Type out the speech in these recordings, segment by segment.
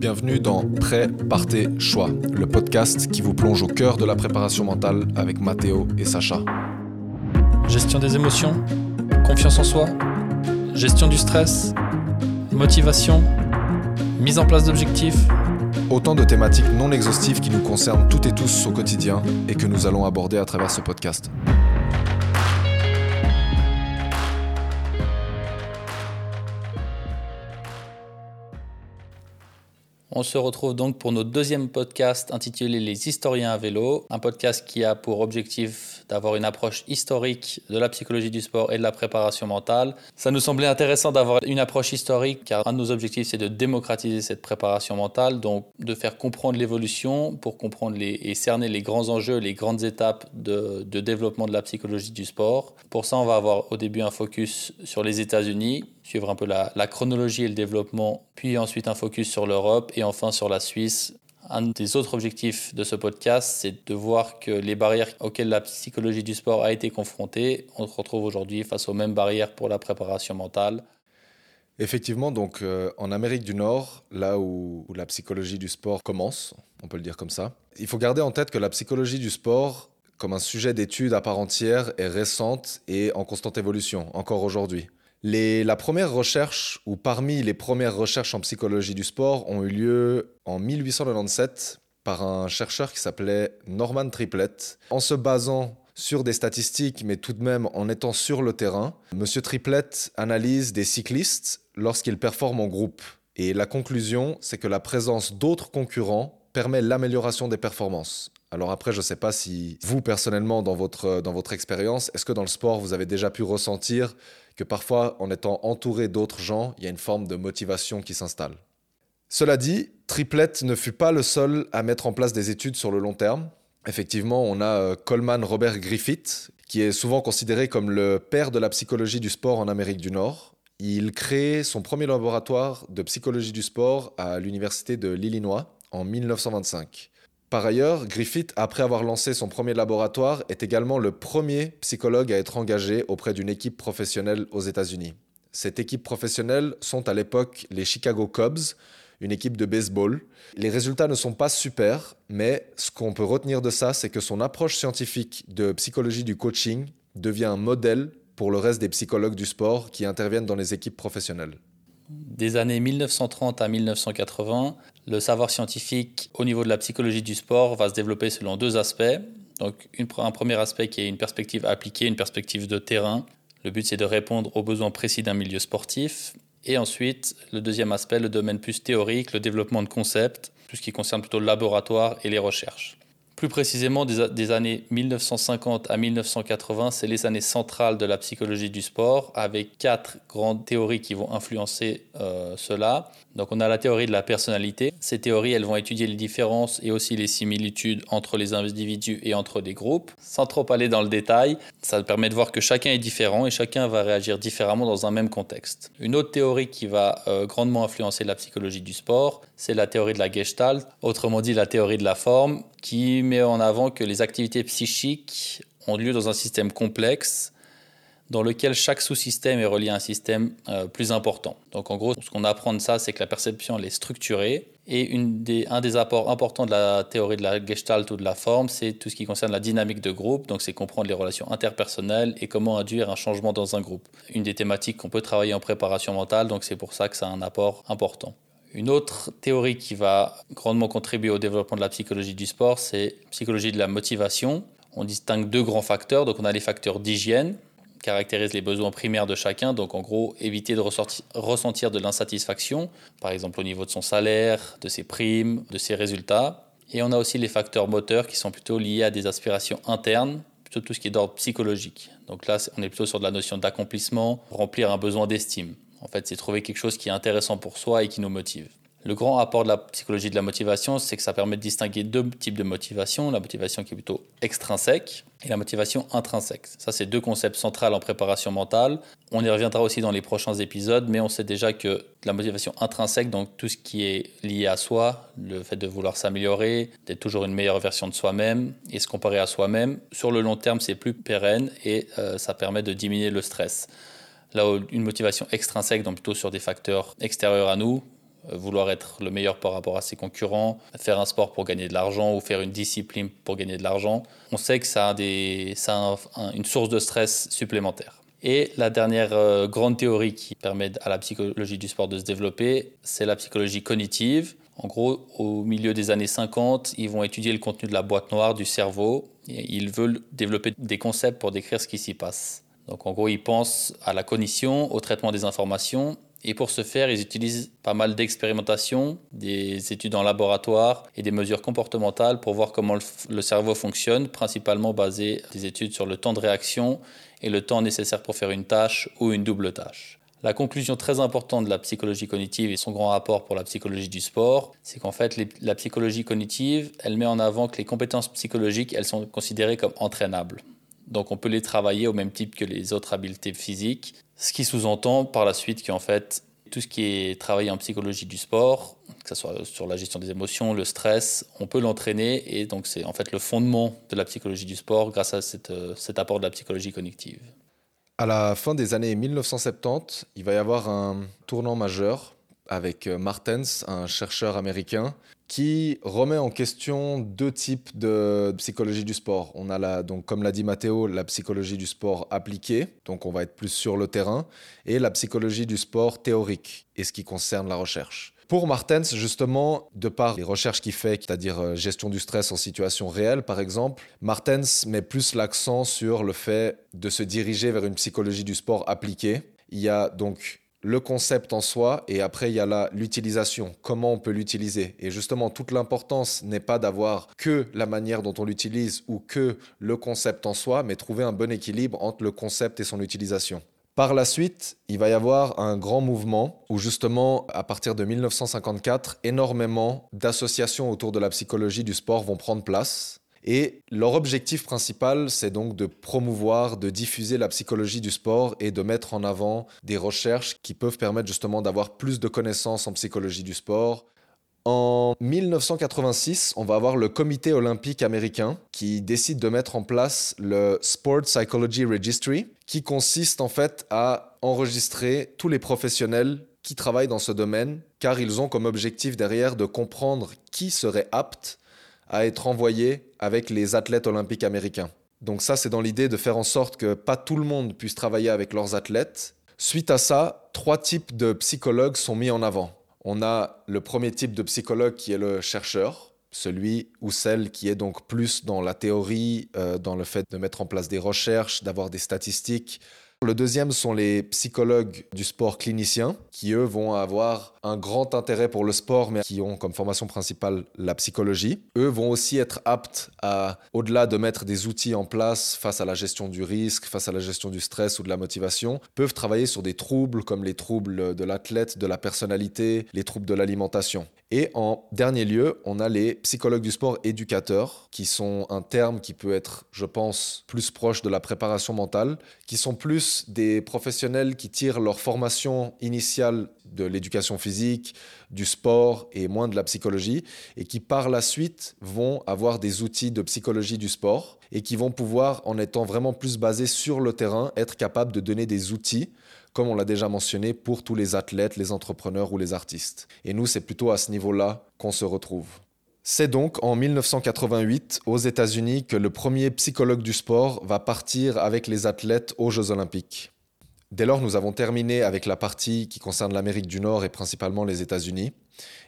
Bienvenue dans Prêt, Partez, Choix, le podcast qui vous plonge au cœur de la préparation mentale avec Mathéo et Sacha. Gestion des émotions, confiance en soi, gestion du stress, motivation, mise en place d'objectifs. Autant de thématiques non exhaustives qui nous concernent toutes et tous au quotidien et que nous allons aborder à travers ce podcast. On se retrouve donc pour notre deuxième podcast intitulé Les historiens à vélo, un podcast qui a pour objectif d'avoir une approche historique de la psychologie du sport et de la préparation mentale. Ça nous semblait intéressant d'avoir une approche historique car un de nos objectifs c'est de démocratiser cette préparation mentale, donc de faire comprendre l'évolution pour comprendre et cerner les grands enjeux, les grandes étapes de développement de la psychologie du sport. Pour ça, on va avoir au début un focus sur les États-Unis, suivre un peu la, chronologie et le développement, puis ensuite un focus sur l'Europe et enfin sur la Suisse. Un des autres objectifs de ce podcast, c'est de voir que les barrières auxquelles la psychologie du sport a été confrontée, on se retrouve aujourd'hui face aux mêmes barrières pour la préparation mentale. Effectivement, donc euh, en Amérique du Nord, là où, où la psychologie du sport commence, on peut le dire comme ça, il faut garder en tête que la psychologie du sport, comme un sujet d'étude à part entière, est récente et en constante évolution, encore aujourd'hui la première recherche, ou parmi les premières recherches en psychologie du sport, ont eu lieu en 1897 par un chercheur qui s'appelait Norman Triplett. En se basant sur des statistiques, mais tout de même en étant sur le terrain, M. Triplett analyse des cyclistes lorsqu'ils performent en groupe. Et la conclusion, c'est que la présence d'autres concurrents permet l'amélioration des performances. Alors après, je ne sais pas si vous, personnellement, dans votre, dans votre expérience, est-ce que dans le sport, vous avez déjà pu ressentir que parfois, en étant entouré d'autres gens, il y a une forme de motivation qui s'installe? Cela dit, Triplett ne fut pas le seul à mettre en place des études sur le long terme. Effectivement, on a euh, Coleman Robert Griffith, qui est souvent considéré comme le père de la psychologie du sport en Amérique du Nord. Il crée son premier laboratoire de psychologie du sport à l'Université de l'Illinois en 1925. Par ailleurs, Griffith, après avoir lancé son premier laboratoire, est également le premier psychologue à être engagé auprès d'une équipe professionnelle aux États-Unis. Cette équipe professionnelle sont à l'époque les Chicago Cubs, une équipe de baseball. Les résultats ne sont pas super, mais ce qu'on peut retenir de ça, c'est que son approche scientifique de psychologie du coaching devient un modèle pour le reste des psychologues du sport qui interviennent dans les équipes professionnelles. Des années 1930 à 1980, le savoir scientifique au niveau de la psychologie du sport va se développer selon deux aspects. Donc un premier aspect qui est une perspective appliquée, une perspective de terrain. Le but c'est de répondre aux besoins précis d'un milieu sportif. Et ensuite, le deuxième aspect, le domaine plus théorique, le développement de concepts, tout ce qui concerne plutôt le laboratoire et les recherches. Plus précisément, des, années 1950 à 1980, c'est les années centrales de la psychologie du sport, avec quatre grandes théories qui vont influencer euh, cela. Donc on a la théorie de la personnalité. Ces théories, elles vont étudier les différences et aussi les similitudes entre les individus et entre des groupes. Sans trop aller dans le détail, ça permet de voir que chacun est différent et chacun va réagir différemment dans un même contexte. Une autre théorie qui va euh, grandement influencer la psychologie du sport, c'est la théorie de la Gestalt, autrement dit la théorie de la forme, qui met en avant que les activités psychiques ont lieu dans un système complexe dans lequel chaque sous-système est relié à un système euh, plus important. Donc en gros, ce qu'on apprend de ça, c'est que la perception elle est structurée. Et un des apports importants de la théorie de la gestalt ou de la forme, c'est tout ce qui concerne la dynamique de groupe. Donc c'est comprendre les relations interpersonnelles et comment induire un changement dans un groupe. Une des thématiques qu'on peut travailler en préparation mentale, donc c'est pour ça que ça a un apport important. Une autre théorie qui va grandement contribuer au développement de la psychologie du sport, c'est psychologie de la motivation. On distingue deux grands facteurs. Donc on a les facteurs d'hygiène, caractérise les besoins primaires de chacun, donc en gros éviter de ressentir de l'insatisfaction, par exemple au niveau de son salaire, de ses primes, de ses résultats. Et on a aussi les facteurs moteurs qui sont plutôt liés à des aspirations internes, plutôt tout ce qui est d'ordre psychologique. Donc là, on est plutôt sur de la notion d'accomplissement, remplir un besoin d'estime. En fait, c'est trouver quelque chose qui est intéressant pour soi et qui nous motive. Le grand apport de la psychologie de la motivation, c'est que ça permet de distinguer deux types de motivation. La motivation qui est plutôt extrinsèque et la motivation intrinsèque. Ça, c'est deux concepts centraux en préparation mentale. On y reviendra aussi dans les prochains épisodes, mais on sait déjà que la motivation intrinsèque, donc tout ce qui est lié à soi, le fait de vouloir s'améliorer, d'être toujours une meilleure version de soi-même et se comparer à soi-même, sur le long terme, c'est plus pérenne et euh, ça permet de diminuer le stress. Là une motivation extrinsèque, donc plutôt sur des facteurs extérieurs à nous, euh, vouloir être le meilleur par rapport à ses concurrents, faire un sport pour gagner de l'argent ou faire une discipline pour gagner de l'argent, on sait que ça a, des, une source de stress supplémentaire. Et la dernière euh, grande théorie qui permet à la psychologie du sport de se développer, c'est la psychologie cognitive. En gros, au milieu des années 50, ils vont étudier le contenu de la boîte noire du cerveau et ils veulent développer des concepts pour décrire ce qui s'y passe. Donc en gros, ils pensent à la cognition, au traitement des informations et pour ce faire, ils utilisent pas mal d'expérimentations, des études en laboratoire et des mesures comportementales pour voir comment le cerveau fonctionne, principalement basées des études sur le temps de réaction et le temps nécessaire pour faire une tâche ou une double tâche. La conclusion très importante de la psychologie cognitive et son grand rapport pour la psychologie du sport, c'est qu'en fait, la psychologie cognitive, elle met en avant que les compétences psychologiques, elles sont considérées comme entraînables. Donc on peut les travailler au même type que les autres habiletés physiques, ce qui sous-entend par la suite qu'en fait, tout ce qui est travaillé en psychologie du sport, que ce soit sur la gestion des émotions, le stress, on peut l'entraîner et donc c'est en fait le fondement de la psychologie du sport grâce à euh, cet apport de la psychologie cognitive. À la fin des années 1970, il va y avoir un tournant majeur avec euh, Martens, un chercheur américain, qui remet en question deux types de psychologie du sport. On a donc comme l'a dit Matteo, la psychologie du sport appliquée, donc on va être plus sur le terrain, et la psychologie du sport théorique, et ce qui concerne la recherche. Pour Martens, justement, de par les recherches qu'il fait, c'est-à-dire euh, gestion du stress en situation réelle, par exemple, Martens met plus l'accent sur le fait de se diriger vers une psychologie du sport appliquée. Il y a donc le concept en soi et après il y a l'utilisation, comment on peut l'utiliser? Et justement, toute l'importance n'est pas d'avoir que la manière dont on l'utilise ou que le concept en soi, mais trouver un bon équilibre entre le concept et son utilisation. Par la suite, il va y avoir un grand mouvement où justement, à partir de 1954, énormément d'associations autour de la psychologie du sport vont prendre place. Et leur objectif principal, c'est donc de promouvoir, de diffuser la psychologie du sport et de mettre en avant des recherches qui peuvent permettre justement d'avoir plus de connaissances en psychologie du sport. En 1986, on va avoir le comité olympique américain qui décide de mettre en place le Sport Psychology Registry, qui consiste en fait à enregistrer tous les professionnels qui travaillent dans ce domaine, car ils ont comme objectif derrière de comprendre qui serait apte à être envoyé avec les athlètes olympiques américains. Donc ça, c'est dans l'idée de faire en sorte que pas tout le monde puisse travailler avec leurs athlètes. Suite à ça, trois types de psychologues sont mis en avant. On a le premier type de psychologue qui est le chercheur, celui ou celle qui est donc plus dans la théorie, euh, dans le fait de mettre en place des recherches, d'avoir des statistiques, le deuxième sont les psychologues du sport cliniciens, qui eux vont avoir un grand intérêt pour le sport, mais qui ont comme formation principale la psychologie. Eux vont aussi être aptes à, au-delà de mettre des outils en place face à la gestion du risque, face à la gestion du stress ou de la motivation, peuvent travailler sur des troubles comme les troubles de l'athlète, de la personnalité, les troubles de l'alimentation. Et en dernier lieu, on a les psychologues du sport éducateurs, qui sont un terme qui peut être, je pense, plus proche de la préparation mentale, qui sont plus des professionnels qui tirent leur formation initiale de l'éducation physique, du sport et moins de la psychologie, et qui par la suite vont avoir des outils de psychologie du sport et qui vont pouvoir, en étant vraiment plus basés sur le terrain, être capables de donner des outils comme on l'a déjà mentionné, pour tous les athlètes, les entrepreneurs ou les artistes. Et nous, c'est plutôt à ce niveau-là qu'on se retrouve. C'est donc en 1988 aux États-Unis que le premier psychologue du sport va partir avec les athlètes aux Jeux olympiques. Dès lors, nous avons terminé avec la partie qui concerne l'Amérique du Nord et principalement les États-Unis,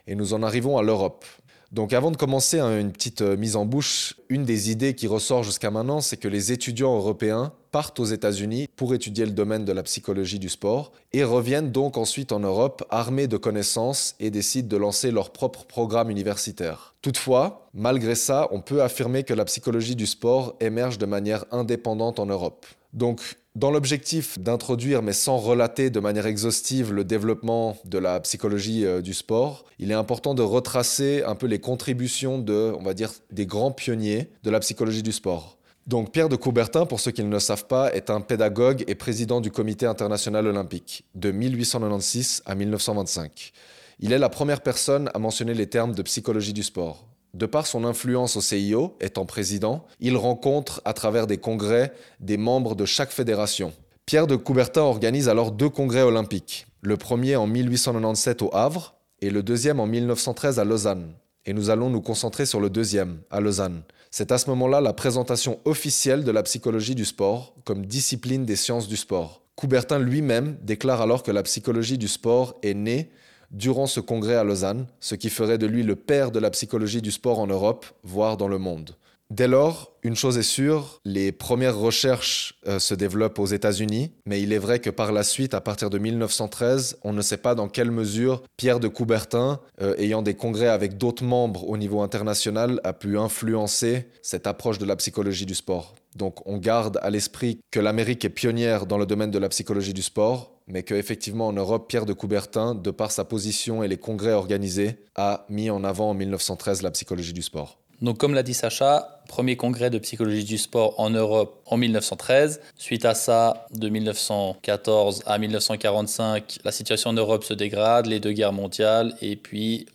et nous en arrivons à l'Europe. Donc avant de commencer hein, une petite euh, mise en bouche, une des idées qui ressort jusqu'à maintenant, c'est que les étudiants européens partent aux États-Unis pour étudier le domaine de la psychologie du sport et reviennent donc ensuite en Europe armés de connaissances et décident de lancer leur propre programme universitaire. Toutefois, malgré ça, on peut affirmer que la psychologie du sport émerge de manière indépendante en Europe. Donc, dans l'objectif d'introduire, mais sans relater de manière exhaustive, le développement de la psychologie euh, du sport, il est important de retracer un peu les contributions de, on va dire, des grands pionniers de la psychologie du sport. Donc Pierre de Coubertin, pour ceux qui ne le savent pas, est un pédagogue et président du Comité international olympique de 1896 à 1925. Il est la première personne à mentionner les termes de psychologie du sport. De par son influence au CIO, étant président, il rencontre à travers des congrès des membres de chaque fédération. Pierre de Coubertin organise alors deux congrès olympiques, le premier en 1897 au Havre et le deuxième en 1913 à Lausanne. Et nous allons nous concentrer sur le deuxième, à Lausanne. C'est à ce moment-là la présentation officielle de la psychologie du sport comme discipline des sciences du sport. Coubertin lui-même déclare alors que la psychologie du sport est née durant ce congrès à Lausanne, ce qui ferait de lui le père de la psychologie du sport en Europe, voire dans le monde. Dès lors, une chose est sûre, les premières recherches euh, se développent aux États-Unis, mais il est vrai que par la suite, à partir de 1913, on ne sait pas dans quelle mesure Pierre de Coubertin, euh, ayant des congrès avec d'autres membres au niveau international, a pu influencer cette approche de la psychologie du sport. Donc on garde à l'esprit que l'Amérique est pionnière dans le domaine de la psychologie du sport, mais qu'effectivement en Europe, Pierre de Coubertin, de par sa position et les congrès organisés, a mis en avant en 1913 la psychologie du sport. Donc comme l'a dit Sacha, premier congrès de psychologie du sport en Europe en 1913. Suite à ça, de 1914 à 1945, la situation en Europe se dégrade, les deux guerres mondiales, et puis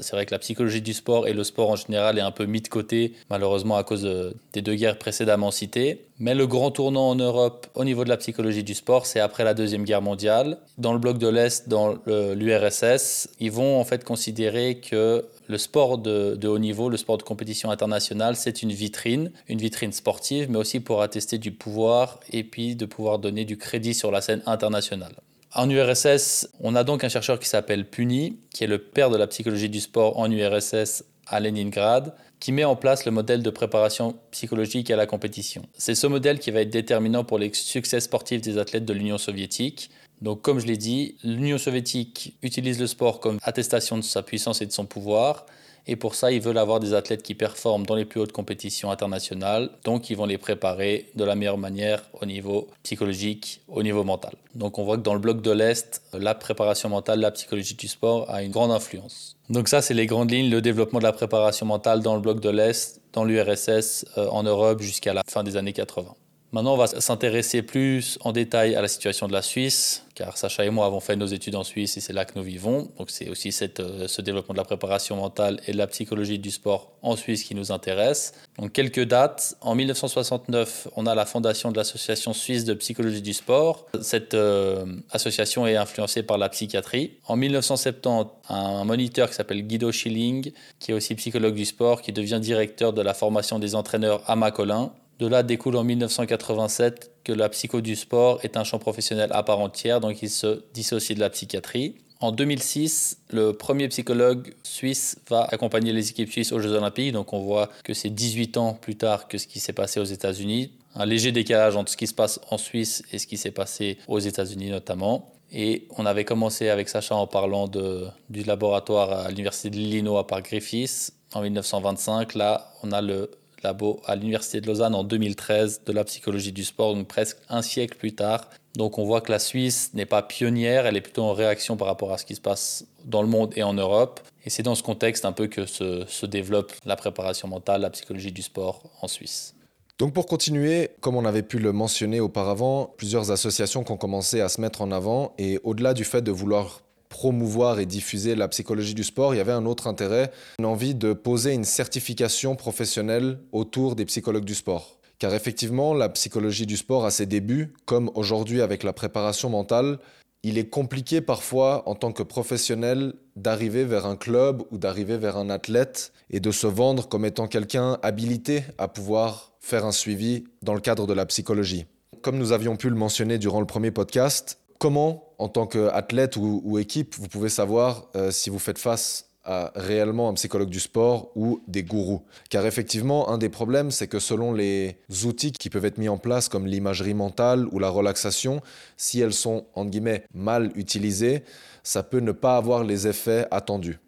c'est vrai que la psychologie du sport et le sport en général est un peu mis de côté, malheureusement à cause des deux guerres précédemment citées. Mais le grand tournant en Europe au niveau de la psychologie du sport, c'est après la Deuxième Guerre mondiale. Dans le bloc de l'Est, dans l'URSS, ils vont en fait considérer que le sport de, de, haut niveau, le sport de compétition internationale, c'est une vitrine, une vitrine sportive, mais aussi pour attester du pouvoir et puis de pouvoir donner du crédit sur la scène internationale. En URSS, on a donc un chercheur qui s'appelle Puni, qui est le père de la psychologie du sport en URSS à Leningrad, qui met en place le modèle de préparation psychologique à la compétition. C'est ce modèle qui va être déterminant pour les succès sportifs des athlètes de l'Union soviétique. Donc comme je l'ai dit, l'Union soviétique utilise le sport comme attestation de sa puissance et de son pouvoir. Et pour ça, ils veulent avoir des athlètes qui performent dans les plus hautes compétitions internationales. Donc, ils vont les préparer de la meilleure manière au niveau psychologique, au niveau mental. Donc, on voit que dans le bloc de l'Est, la préparation mentale, la psychologie du sport a une grande influence. Donc ça, c'est les grandes lignes, le développement de la préparation mentale dans le bloc de l'Est, dans l'URSS, euh, en Europe jusqu'à la fin des années 80. Maintenant, on va s'intéresser plus en détail à la situation de la Suisse, car Sacha et moi avons fait nos études en Suisse et c'est là que nous vivons. Donc c'est aussi euh, ce développement de la préparation mentale et de la psychologie du sport en Suisse qui nous intéresse. Donc quelques dates. En 1969, on a la fondation de l'Association suisse de psychologie du sport. Cette euh, association est influencée par la psychiatrie. En 1970, un moniteur qui s'appelle Guido Schilling, qui est aussi psychologue du sport, qui devient directeur de la formation des entraîneurs à Macolin. De là découle en 1987 que la psycho du sport est un champ professionnel à part entière, donc il se dissocie de la psychiatrie. En 2006, le premier psychologue suisse va accompagner les équipes suisses aux Jeux Olympiques, donc on voit que c'est 18 ans plus tard que ce qui s'est passé aux États-Unis. Un léger décalage entre ce qui se passe en Suisse et ce qui s'est passé aux États-Unis notamment. Et on avait commencé avec Sacha en parlant du laboratoire à l'Université de l'Illinois par Griffiths en 1925. Là, on a le labo à l'Université de Lausanne en 2013 de la psychologie du sport, donc presque un siècle plus tard. Donc on voit que la Suisse n'est pas pionnière, elle est plutôt en réaction par rapport à ce qui se passe dans le monde et en Europe. Et c'est dans ce contexte un peu que se, se développe la préparation mentale, la psychologie du sport en Suisse. Donc pour continuer, comme on avait pu le mentionner auparavant, plusieurs associations qui ont commencé à se mettre en avant et au-delà du fait de vouloir promouvoir et diffuser la psychologie du sport, il y avait un autre intérêt, une envie de poser une certification professionnelle autour des psychologues du sport. Car effectivement, la psychologie du sport à ses débuts, comme aujourd'hui avec la préparation mentale, il est compliqué parfois en tant que professionnel d'arriver vers un club ou d'arriver vers un athlète et de se vendre comme étant quelqu'un habilité à pouvoir faire un suivi dans le cadre de la psychologie. Comme nous avions pu le mentionner durant le premier podcast, comment, en tant qu'athlète ou, équipe, vous pouvez savoir euh, si vous faites face à réellement un psychologue du sport ou des gourous. Car effectivement, un des problèmes, c'est que selon les outils qui peuvent être mis en place, comme l'imagerie mentale ou la relaxation, si elles sont, entre guillemets, mal utilisées, ça peut ne pas avoir les effets attendus.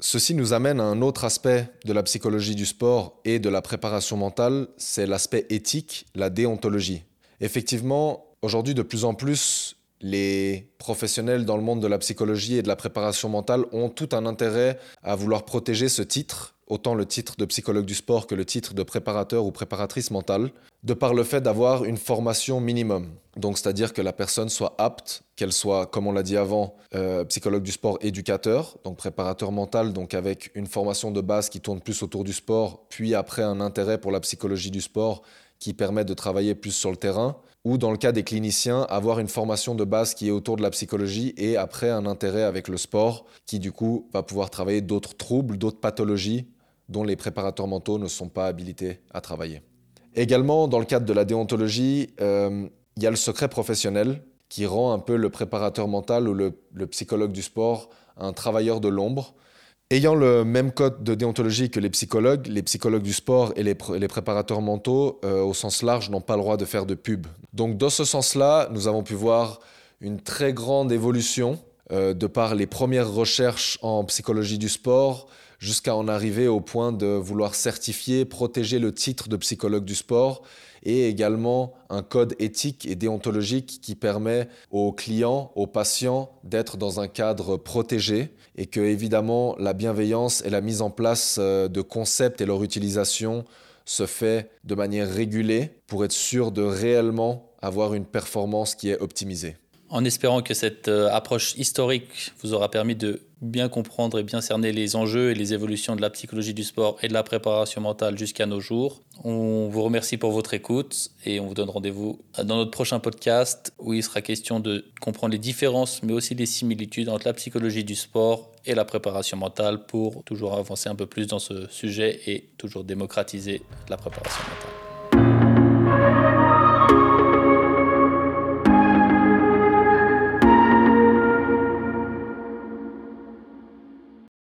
Ceci nous amène à un autre aspect de la psychologie du sport et de la préparation mentale, c'est l'aspect éthique, la déontologie. Effectivement, aujourd'hui, de plus en plus, les professionnels dans le monde de la psychologie et de la préparation mentale ont tout un intérêt à vouloir protéger ce titre, autant le titre de psychologue du sport que le titre de préparateur ou préparatrice mentale, de par le fait d'avoir une formation minimum. Donc c'est-à-dire que la personne soit apte, qu'elle soit, comme on l'a dit avant, euh, psychologue du sport éducateur, donc préparateur mental, donc avec une formation de base qui tourne plus autour du sport, puis après un intérêt pour la psychologie du sport qui permet de travailler plus sur le terrain, ou dans le cas des cliniciens, avoir une formation de base qui est autour de la psychologie et après un intérêt avec le sport qui du coup va pouvoir travailler d'autres troubles, d'autres pathologies dont les préparateurs mentaux ne sont pas habilités à travailler. Également, dans le cadre de la déontologie, euh, il y a le secret professionnel qui rend un peu le préparateur mental ou le, psychologue du sport un travailleur de l'ombre. Ayant le même code de déontologie que les psychologues, les psychologues du sport et les, préparateurs mentaux, euh, au sens large, n'ont pas le droit de faire de pub. Donc dans ce sens-là, nous avons pu voir une très grande évolution euh, de par les premières recherches en psychologie du sport, jusqu'à en arriver au point de vouloir certifier, protéger le titre de psychologue du sport et également un code éthique et déontologique qui permet aux clients, aux patients d'être dans un cadre protégé et que évidemment la bienveillance et la mise en place euh, de concepts et leur utilisation se fait de manière régulée pour être sûr de réellement avoir une performance qui est optimisée en espérant que cette euh, approche historique vous aura permis de bien comprendre et bien cerner les enjeux et les évolutions de la psychologie du sport et de la préparation mentale jusqu'à nos jours. On vous remercie pour votre écoute et on vous donne rendez-vous dans notre prochain podcast où il sera question de comprendre les différences mais aussi les similitudes entre la psychologie du sport et la préparation mentale pour toujours avancer un peu plus dans ce sujet et toujours démocratiser la préparation mentale.